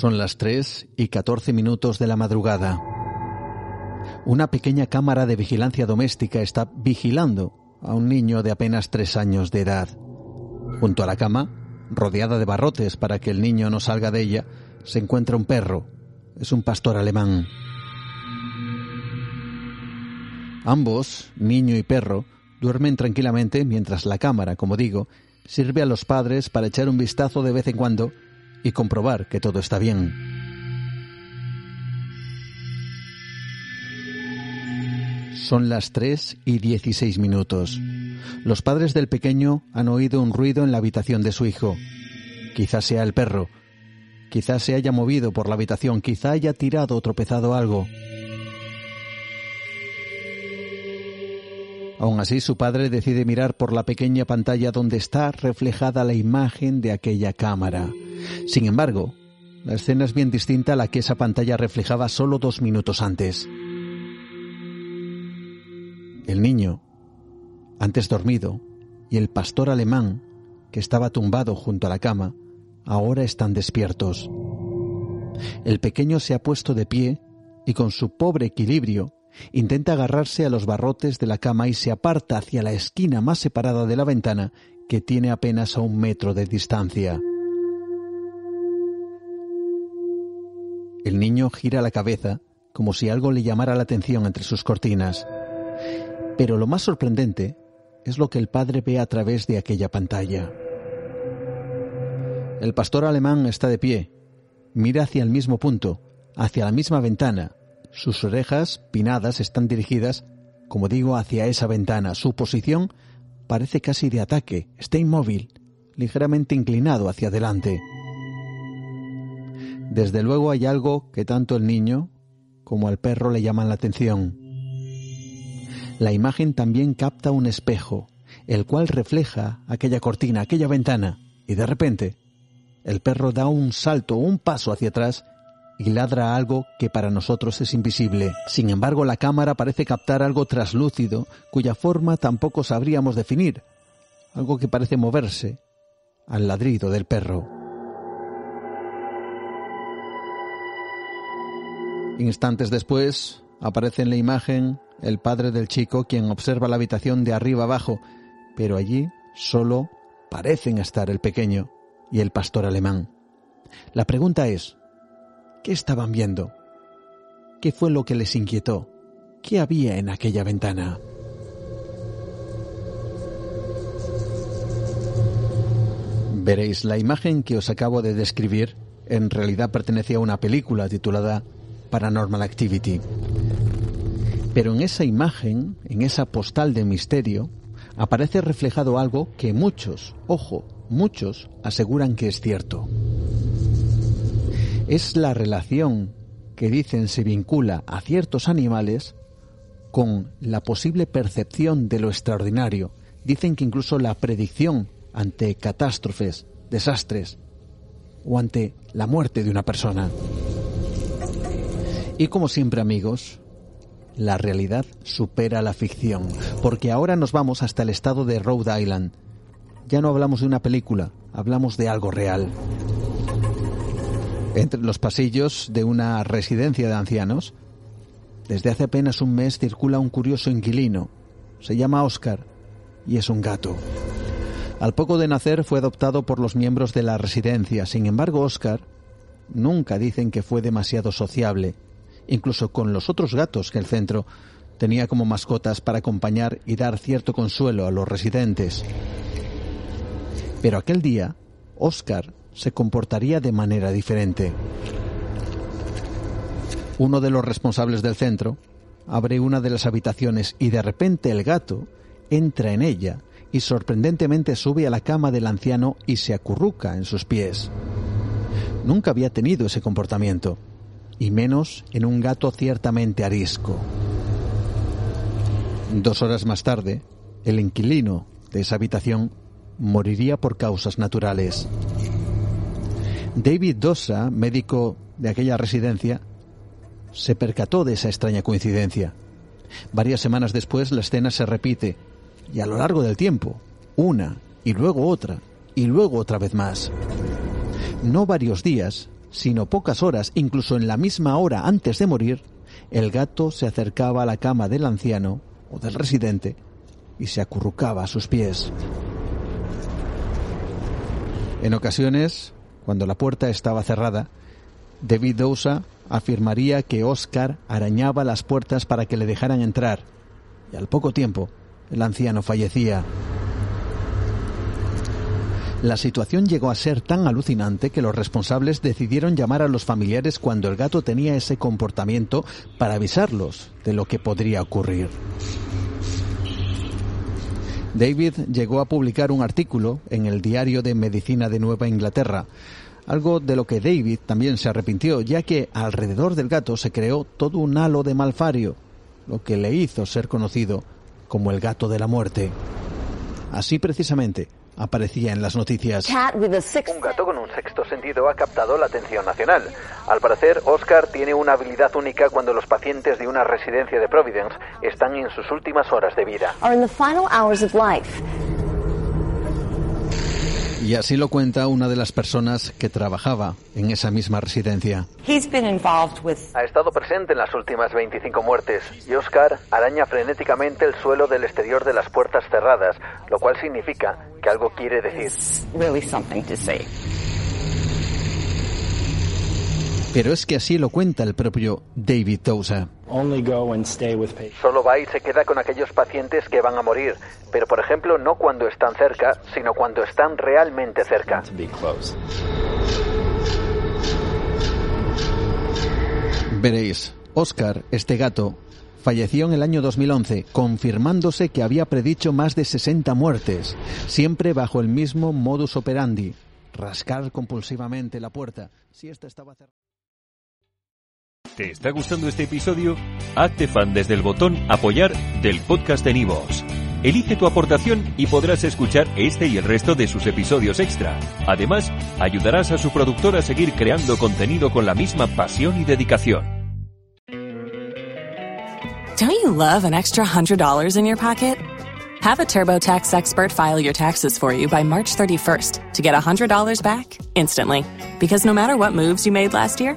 Son las 3 y 14 minutos de la madrugada. Una pequeña cámara de vigilancia doméstica está vigilando a un niño de apenas tres años de edad. Junto a la cama, rodeada de barrotes para que el niño no salga de ella, se encuentra un perro. Es un pastor alemán. Ambos, niño y perro, duermen tranquilamente mientras la cámara, como digo, sirve a los padres para echar un vistazo de vez en cuando y comprobar que todo está bien. Son las 3 y 16 minutos. Los padres del pequeño han oído un ruido en la habitación de su hijo. Quizás sea el perro. Quizás se haya movido por la habitación. Quizá haya tirado o tropezado algo. Aún así, su padre decide mirar por la pequeña pantalla donde está reflejada la imagen de aquella cámara. Sin embargo, la escena es bien distinta a la que esa pantalla reflejaba solo dos minutos antes. El niño, antes dormido, y el pastor alemán, que estaba tumbado junto a la cama, ahora están despiertos. El pequeño se ha puesto de pie y con su pobre equilibrio intenta agarrarse a los barrotes de la cama y se aparta hacia la esquina más separada de la ventana que tiene apenas a un metro de distancia. El niño gira la cabeza como si algo le llamara la atención entre sus cortinas. Pero lo más sorprendente es lo que el padre ve a través de aquella pantalla. El pastor alemán está de pie, mira hacia el mismo punto, hacia la misma ventana. Sus orejas, pinadas, están dirigidas, como digo, hacia esa ventana. Su posición parece casi de ataque, está inmóvil, ligeramente inclinado hacia adelante. Desde luego hay algo que tanto el niño como al perro le llaman la atención. La imagen también capta un espejo, el cual refleja aquella cortina, aquella ventana, y de repente el perro da un salto, un paso hacia atrás y ladra algo que para nosotros es invisible. Sin embargo, la cámara parece captar algo traslúcido cuya forma tampoco sabríamos definir, algo que parece moverse al ladrido del perro. Instantes después, aparece en la imagen el padre del chico quien observa la habitación de arriba abajo, pero allí solo parecen estar el pequeño y el pastor alemán. La pregunta es, ¿qué estaban viendo? ¿Qué fue lo que les inquietó? ¿Qué había en aquella ventana? Veréis, la imagen que os acabo de describir en realidad pertenecía a una película titulada Paranormal Activity. Pero en esa imagen, en esa postal de misterio, aparece reflejado algo que muchos, ojo, muchos aseguran que es cierto. Es la relación que dicen se vincula a ciertos animales con la posible percepción de lo extraordinario. Dicen que incluso la predicción ante catástrofes, desastres o ante la muerte de una persona. Y como siempre amigos, la realidad supera la ficción, porque ahora nos vamos hasta el estado de Rhode Island. Ya no hablamos de una película, hablamos de algo real. Entre los pasillos de una residencia de ancianos, desde hace apenas un mes circula un curioso inquilino. Se llama Oscar y es un gato. Al poco de nacer fue adoptado por los miembros de la residencia. Sin embargo, Oscar nunca dicen que fue demasiado sociable incluso con los otros gatos que el centro tenía como mascotas para acompañar y dar cierto consuelo a los residentes. Pero aquel día, Oscar se comportaría de manera diferente. Uno de los responsables del centro abre una de las habitaciones y de repente el gato entra en ella y sorprendentemente sube a la cama del anciano y se acurruca en sus pies. Nunca había tenido ese comportamiento, y menos en un gato ciertamente arisco. Dos horas más tarde, el inquilino de esa habitación moriría por causas naturales. David Dosa, médico de aquella residencia, se percató de esa extraña coincidencia. Varias semanas después la escena se repite y a lo largo del tiempo, una y luego otra y luego otra vez más. No varios días, sino pocas horas, incluso en la misma hora antes de morir, el gato se acercaba a la cama del anciano o del residente y se acurrucaba a sus pies. En ocasiones, cuando la puerta estaba cerrada, David Dousa afirmaría que Oscar arañaba las puertas para que le dejaran entrar, y al poco tiempo el anciano fallecía. La situación llegó a ser tan alucinante que los responsables decidieron llamar a los familiares cuando el gato tenía ese comportamiento para avisarlos de lo que podría ocurrir. David llegó a publicar un artículo en el Diario de Medicina de Nueva Inglaterra, algo de lo que David también se arrepintió, ya que alrededor del gato se creó todo un halo de malfario, lo que le hizo ser conocido como el gato de la muerte. Así precisamente aparecía en las noticias. Un gato con un sexto sentido ha captado la atención nacional. Al parecer, Oscar tiene una habilidad única cuando los pacientes de una residencia de Providence están en sus últimas horas de vida. Y así lo cuenta una de las personas que trabajaba en esa misma residencia. Ha estado presente en las últimas 25 muertes y Oscar araña frenéticamente el suelo del exterior de las puertas cerradas, lo cual significa que algo quiere decir. Pero es que así lo cuenta el propio David Tosa. Solo va y se queda con aquellos pacientes que van a morir, pero por ejemplo no cuando están cerca, sino cuando están realmente cerca. Veréis, Oscar, este gato, falleció en el año 2011, confirmándose que había predicho más de 60 muertes, siempre bajo el mismo modus operandi, rascar compulsivamente la puerta si esta estaba cerrada. ¿Te está gustando este episodio? Hazte fan desde el botón Apoyar del podcast de Nivos. Elige tu aportación y podrás escuchar este y el resto de sus episodios extra. Además, ayudarás a su productor a seguir creando contenido con la misma pasión y dedicación. Don't you love an extra $100 in your pocket? Have a TurboTax expert file your taxes for you by March 31st to get $100 back instantly. Because no matter what moves you made last year,